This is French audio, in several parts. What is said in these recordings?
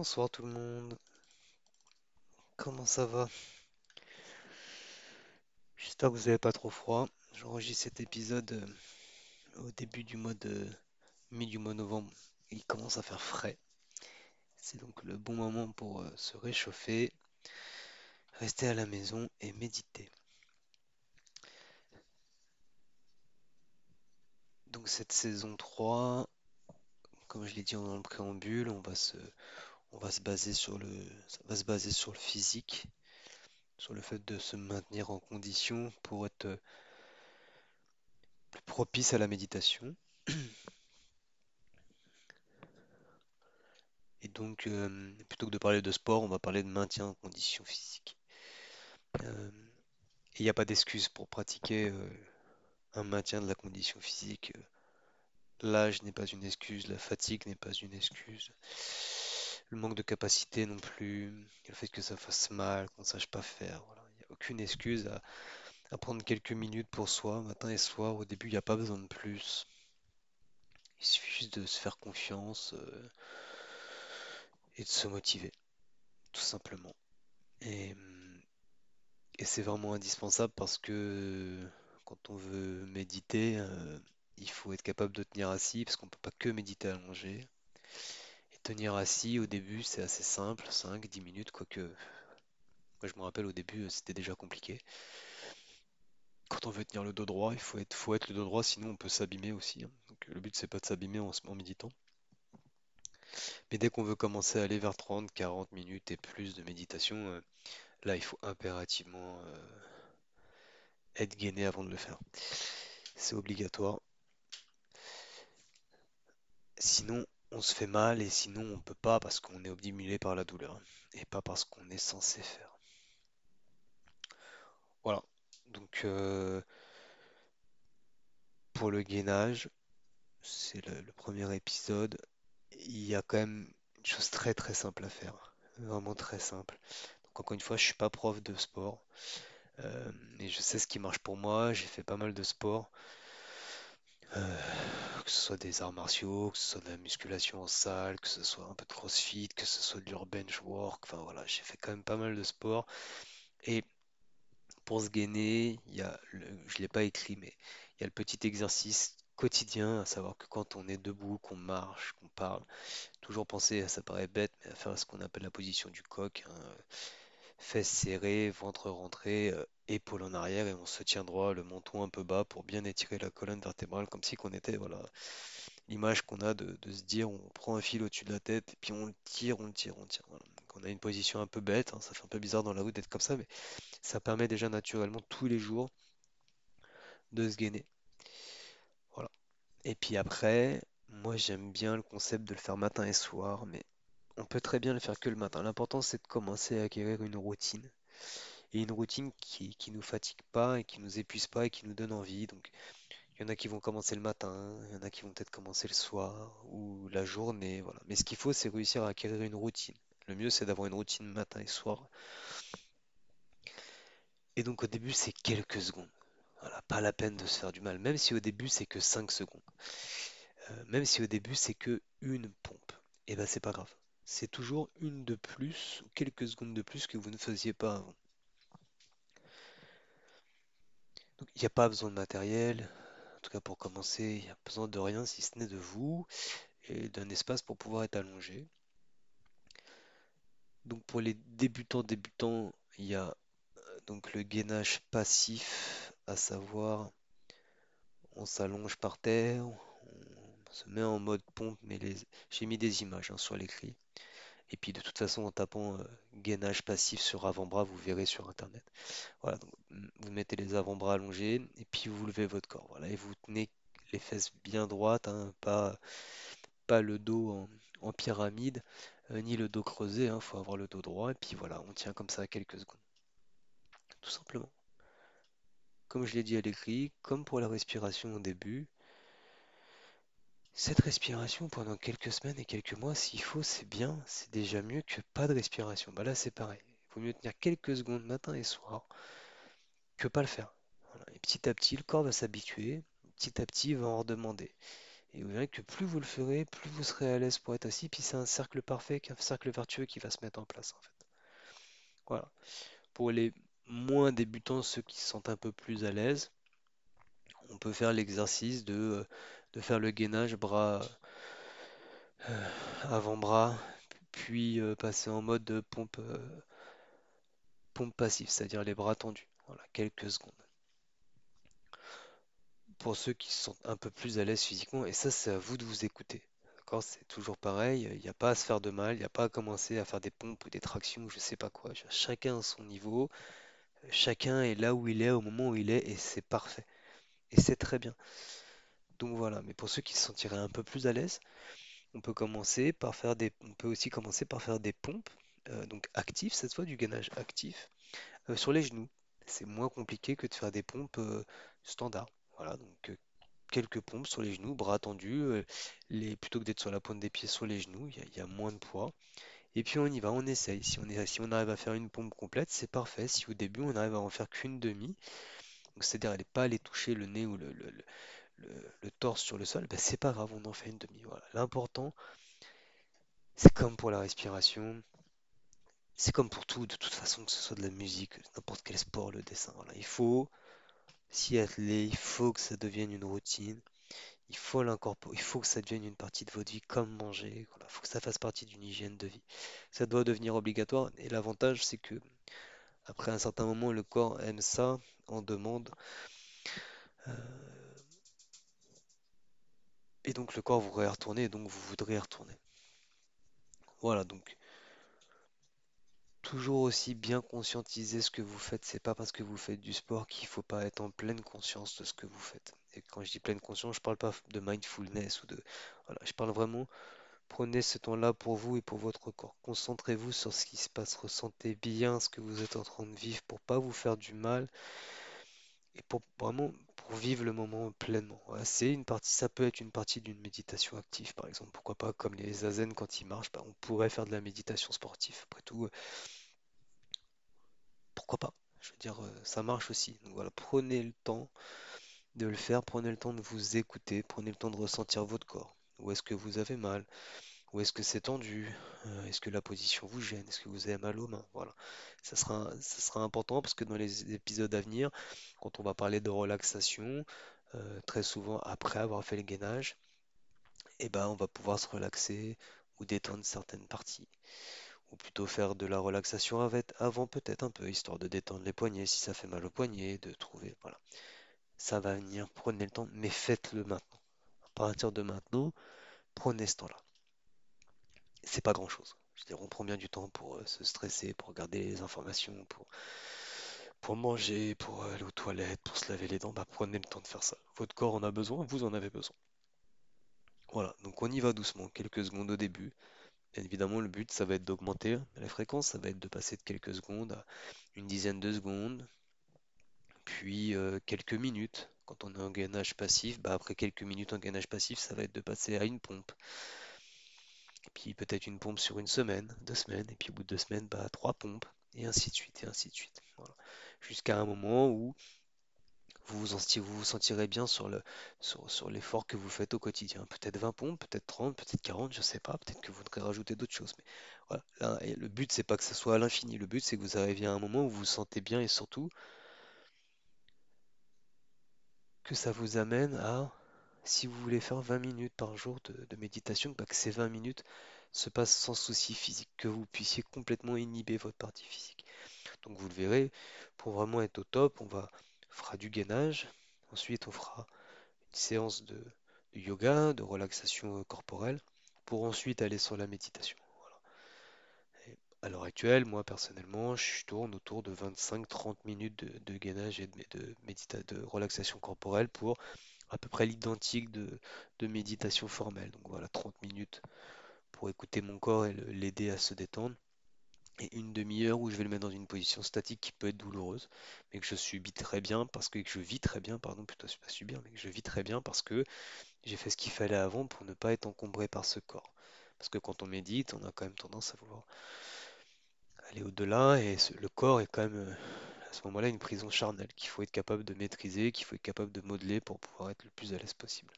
Bonsoir tout le monde, comment ça va? J'espère que vous n'avez pas trop froid. J'enregistre cet épisode euh, au début du mois de mi du novembre. Il commence à faire frais. C'est donc le bon moment pour euh, se réchauffer, rester à la maison et méditer. Donc cette saison 3, comme je l'ai dit dans le préambule, on va se, on va se baser sur le, physique, sur le fait de se maintenir en condition pour être euh, plus propice à la méditation. Et donc, euh, plutôt que de parler de sport, on va parler de maintien en condition physique. Euh, il n'y a pas d'excuse pour pratiquer un maintien de la condition physique. L'âge n'est pas une excuse, la fatigue n'est pas une excuse, le manque de capacité non plus, le fait que ça fasse mal, qu'on ne sache pas faire. Il n'y a aucune excuse à, prendre quelques minutes pour soi, matin et soir. Au début, il n'y a pas besoin de plus. Il suffit juste de se faire confiance euh, et de se motiver, tout simplement. Et, et c'est vraiment indispensable parce que quand on veut méditer, euh, il faut être capable de tenir assis parce qu'on ne peut pas que méditer allongé. Tenir assis au début, c'est assez simple, cinq, dix minutes, quoique moi je me rappelle au début, euh, c'était déjà compliqué. Quand on veut tenir le dos droit, il faut être, faut être le dos droit, sinon on peut s'abîmer aussi. hein. Donc le but c'est pas de s'abîmer en, en méditant. Mais dès qu'on veut commencer à aller vers 30, 40 minutes et plus de méditation, euh, là il faut impérativement euh, être gainé avant de le faire. C'est obligatoire. Sinon on se fait mal et sinon on peut pas parce qu'on est obnubilé par la douleur et pas parce qu'on est censé faire. Voilà. Donc euh, pour le gainage, c'est le, premier épisode. Il y a quand même une chose très très simple à faire. Vraiment très simple. Donc encore une fois, je suis pas prof de sport. euh, et je sais ce qui marche pour moi. J'ai fait pas mal de sport. Euh, que ce soit des arts martiaux, que ce soit de la musculation en salle, que ce soit un peu de crossfit, que ce soit du bench work. Enfin voilà, j'ai fait quand même pas mal de sport. Et pour se gainer, il y a le, je l'ai pas écrit, mais il y a le petit exercice quotidien, à savoir que quand on est debout, qu'on marche, qu'on parle, toujours penser, ça paraît bête, mais à faire ce qu'on appelle la position du coq, hein, fesses serrées, ventre rentré, euh, épaules en arrière et on se tient droit, le menton un peu bas pour bien étirer la colonne vertébrale, comme si qu'on était, voilà, l'image qu'on a de, se dire, on prend un fil au-dessus de la tête et puis on le tire, on le tire, on le tire. On a une position un peu bête, hein, ça fait un peu bizarre dans la route d'être comme ça, mais ça permet déjà naturellement tous les jours de se gainer. Voilà. Et puis après, moi j'aime bien le concept de le faire matin et soir, mais on peut très bien le faire que le matin. L'important c'est de commencer à acquérir une routine. Et une routine qui, qui nous fatigue pas et qui nous épuise pas et qui nous donne envie. Donc il y en a qui vont commencer le matin, il y en a qui vont peut-être commencer le soir ou la journée, voilà. Mais ce qu'il faut c'est réussir à acquérir une routine. Le mieux c'est d'avoir une routine matin et soir. Et donc au début c'est quelques secondes. Voilà, pas la peine de se faire du mal, même si au début c'est que 5 secondes. Euh, même si au début c'est que une pompe, et ben c'est pas grave. C'est toujours une de plus, ou quelques secondes de plus que vous ne faisiez pas avant. Il n'y a pas besoin de matériel, en tout cas pour commencer, il n'y a besoin de rien si ce n'est de vous et d'un espace pour pouvoir être allongé. Donc pour les débutants débutants, il y a euh, donc le gainage passif, à savoir on s'allonge par terre, on se met en mode pompe, mais j'ai mis des images hein, sur l'écrit. Et puis de toute façon, en tapant euh, gainage passif sur avant-bras, vous verrez sur internet. Voilà, donc, mm, vous mettez les avant-bras allongés et puis vous levez votre corps. Voilà, et vous tenez les fesses bien droites, hein, pas, pas le dos en, pyramide, euh, ni le dos creusé. Il faut avoir le dos droit. Et puis voilà, on tient comme ça quelques secondes, tout simplement. Comme je l'ai dit à l'écrit, comme pour la respiration au début, cette respiration pendant quelques semaines et quelques mois, s'il faut, c'est bien, c'est déjà mieux que pas de respiration. Bah là, c'est pareil. Il vaut mieux tenir quelques secondes matin et soir que pas le faire. Et petit à petit, le corps va s'habituer, petit à petit, il va en redemander. Et vous verrez que plus vous le ferez, plus vous serez à l'aise pour être assis. Puis c'est un cercle parfait, un cercle vertueux qui va se mettre en place en fait. Voilà. Pour les moins débutants, ceux qui se sentent un peu plus à l'aise, on peut faire l'exercice de, euh, de faire le gainage bras euh, avant-bras, puis euh, passer en mode pompe, pompe passive, c'est-à-dire les bras tendus. Voilà, quelques secondes. Pour ceux qui sont un peu plus à l'aise physiquement, et ça c'est à vous de vous écouter. D'accord? C'est toujours pareil, il n'y a pas à se faire de mal, il n'y a pas à commencer à faire des pompes ou des tractions ou je sais pas quoi. Chacun a son niveau, chacun est là où il est au moment où il est et c'est parfait. Et c'est très bien. Donc voilà, mais pour ceux qui se sentiraient un peu plus à l'aise, on peut commencer par faire des, aussi commencer par faire des pompes, euh, donc actives cette fois, du gainage actif, euh, sur les genoux. C'est moins compliqué que de faire des pompes euh, standards. Voilà, donc quelques pompes sur les genoux, bras tendus, plutôt que d'être sur la pointe des pieds sur les genoux, il y, a moins de poids. Et puis on y va, on essaye. Si on, arrive à faire une pompe complète, c'est parfait. Si au début on arrive à en faire qu'une demi, c'est-à-dire elle pas aller toucher le nez ou le, torse sur le sol, ben c'est pas grave, on en fait une demi. L'important, c'est comme pour la respiration, c'est comme pour tout, de toute façon, que ce soit de la musique, n'importe quel sport, le dessin. Voilà. Il faut s'y atteler, il faut que ça devienne une routine, il faut l'incorporer, il faut que ça devienne une partie de votre vie, comme manger. Il faut que ça fasse partie d'une hygiène de vie. Ça doit devenir obligatoire. Et l'avantage, c'est que après un certain moment, le corps aime ça, en demande. Euh, et donc le corps voudrait retourner, et donc vous voudrez retourner. Voilà, donc toujours aussi bien conscientiser ce que vous faites. C'est pas parce que vous faites du sport qu'il faut pas être en pleine conscience de ce que vous faites. Et quand je dis pleine conscience, je parle pas de mindfulness ou de. Voilà, je parle vraiment. Prenez ce temps-là pour vous et pour votre corps. Concentrez-vous sur ce qui se passe. Ressentez bien ce que vous êtes en train de vivre pour pas vous faire du mal et pour vraiment vivre le moment pleinement. c'est une partie, ça peut être une partie d'une méditation active, par exemple. Pourquoi pas, comme les zazen quand ils marchent, bah, on pourrait faire de la méditation sportive. Après tout, euh, pourquoi pas? Je veux dire, euh, ça marche aussi. Donc voilà, prenez le temps de le faire, prenez le temps de vous écouter, prenez le temps de ressentir votre corps. Où est-ce que vous avez mal? Où est-ce que c'est tendu? Euh, est-ce que la position vous gêne? Est-ce que vous avez mal aux mains? Voilà. Ça sera, ça sera important parce que dans les épisodes à venir, quand on va parler de relaxation, euh, très souvent après avoir fait le gainage, eh ben, on va pouvoir se relaxer ou détendre certaines parties. Ou plutôt faire de la relaxation avant peut-être un peu, histoire de détendre les poignets si ça fait mal aux poignets, de trouver. Voilà. Ça va venir, prenez le temps, mais faites-le maintenant. À partir de maintenant, prenez ce temps-là c'est pas grand-chose. Je veux dire, on prend bien du temps pour euh, se stresser, pour regarder les informations, pour, pour manger, pour aller aux toilettes, pour se laver les dents. Bah, prenez le temps de faire ça. Votre corps en a besoin, vous en avez besoin. Voilà, donc on y va doucement, quelques secondes au début. Évidemment, le but, ça va être d'augmenter la fréquence, ça va être de passer de quelques secondes à une dizaine de secondes, puis euh, quelques minutes. Quand on est en gainage passif, bah, après quelques minutes en gainage passif, ça va être de passer à une pompe puis peut-être une pompe sur une semaine, deux semaines, et puis au bout de deux semaines, bah, trois pompes, et ainsi de suite, et ainsi de suite. Jusqu'à un moment où vous vous, sentirez bien sur le sur, l'effort que vous faites au quotidien. Peut-être 20 pompes, peut-être 30, peut-être 40, je sais pas, peut-être que vous voudrez rajouter d'autres choses. Voilà, le but c'est pas que ce soit à l'infini, le but c'est que vous arriviez à un moment où vous vous sentez bien et surtout que ça vous amène à si vous voulez faire 20 minutes par jour de, méditation, bah, que ces 20 minutes se passent sans souci physique, que vous puissiez complètement inhiber votre partie physique. Donc vous le verrez, pour vraiment être au top, on fera du gainage, ensuite on fera une séance de, yoga, de relaxation corporelle, pour ensuite aller sur la méditation. à l'heure actuelle, moi personnellement, je tourne autour de 25-30 minutes de, gainage et de, de relaxation corporelle pour à peu près l'identique de, méditation formelle. Donc voilà, 30 minutes pour écouter mon corps et l'aider à se détendre. Et une demi-heure où je vais le mettre dans une position statique qui peut être douloureuse, mais que je subis très bien parce que, je vis très bien, pardon, plutôt pas subir, mais que je vis très bien parce que j'ai fait ce qu'il fallait avant pour ne pas être encombré par ce corps. Parce que quand on médite, on a quand même tendance à vouloir aller au-delà et le corps est quand même euh, à ce moment-là une prison charnelle qu'il faut être capable de maîtriser, qu'il faut être capable de modeler pour pouvoir être le plus à l'aise possible.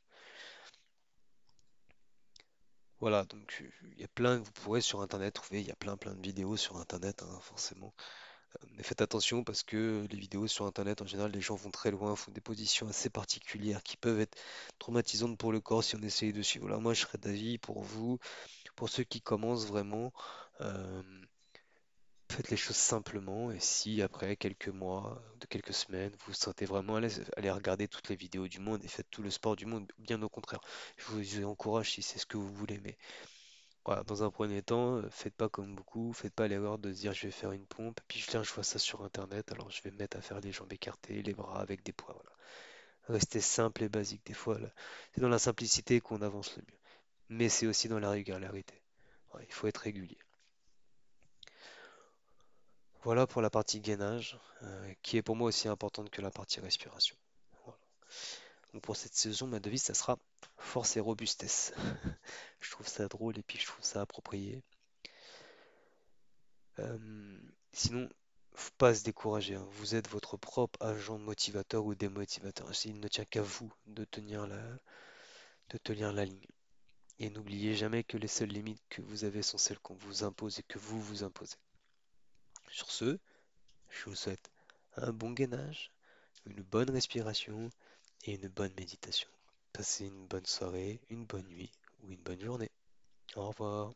Voilà, donc euh, il y a plein, vous pourrez sur Internet trouver, il y a plein plein de vidéos sur Internet, hein, forcément. Euh, Mais faites attention parce que les vidéos sur Internet, en général, les gens vont très loin, font des positions assez particulières qui peuvent être traumatisantes pour le corps si on essaye de suivre. Voilà, moi, je serais d'avis pour vous, pour ceux qui commencent vraiment, euh, faites les choses simplement. Et si après quelques mois, de quelques semaines, vous vous sentez vraiment à l'aise, allez regarder toutes les vidéos du monde et faites tout le sport du monde, bien au contraire. Je vous encourage si c'est ce que vous voulez, mais voilà, dans un premier temps, euh, faites pas comme beaucoup, faites pas l'erreur de se dire je vais faire une pompe, puis je viens, je vois ça sur internet, alors je vais me mettre à faire les jambes écartées, les bras avec des poids, voilà. Restez simple et basique des fois. C'est dans la simplicité qu'on avance le mieux. Mais c'est aussi dans la régularité. Il faut être régulier. Voilà pour la partie gainage, euh, qui est pour moi aussi importante que la partie respiration. Pour cette saison, ma devise, ça sera force et robustesse. Je trouve ça drôle et puis je trouve ça approprié. Euh, sinon, faut pas se décourager, hein. Vous êtes votre propre agent motivateur ou démotivateur. Il ne tient qu'à vous de tenir la, de tenir la ligne. Et n'oubliez jamais que les seules limites que vous avez sont celles qu'on vous impose et que vous vous imposez. Sur ce, je vous souhaite un bon gainage, une bonne respiration et une bonne méditation. Passez une bonne soirée, une bonne nuit ou une bonne journée. Au revoir.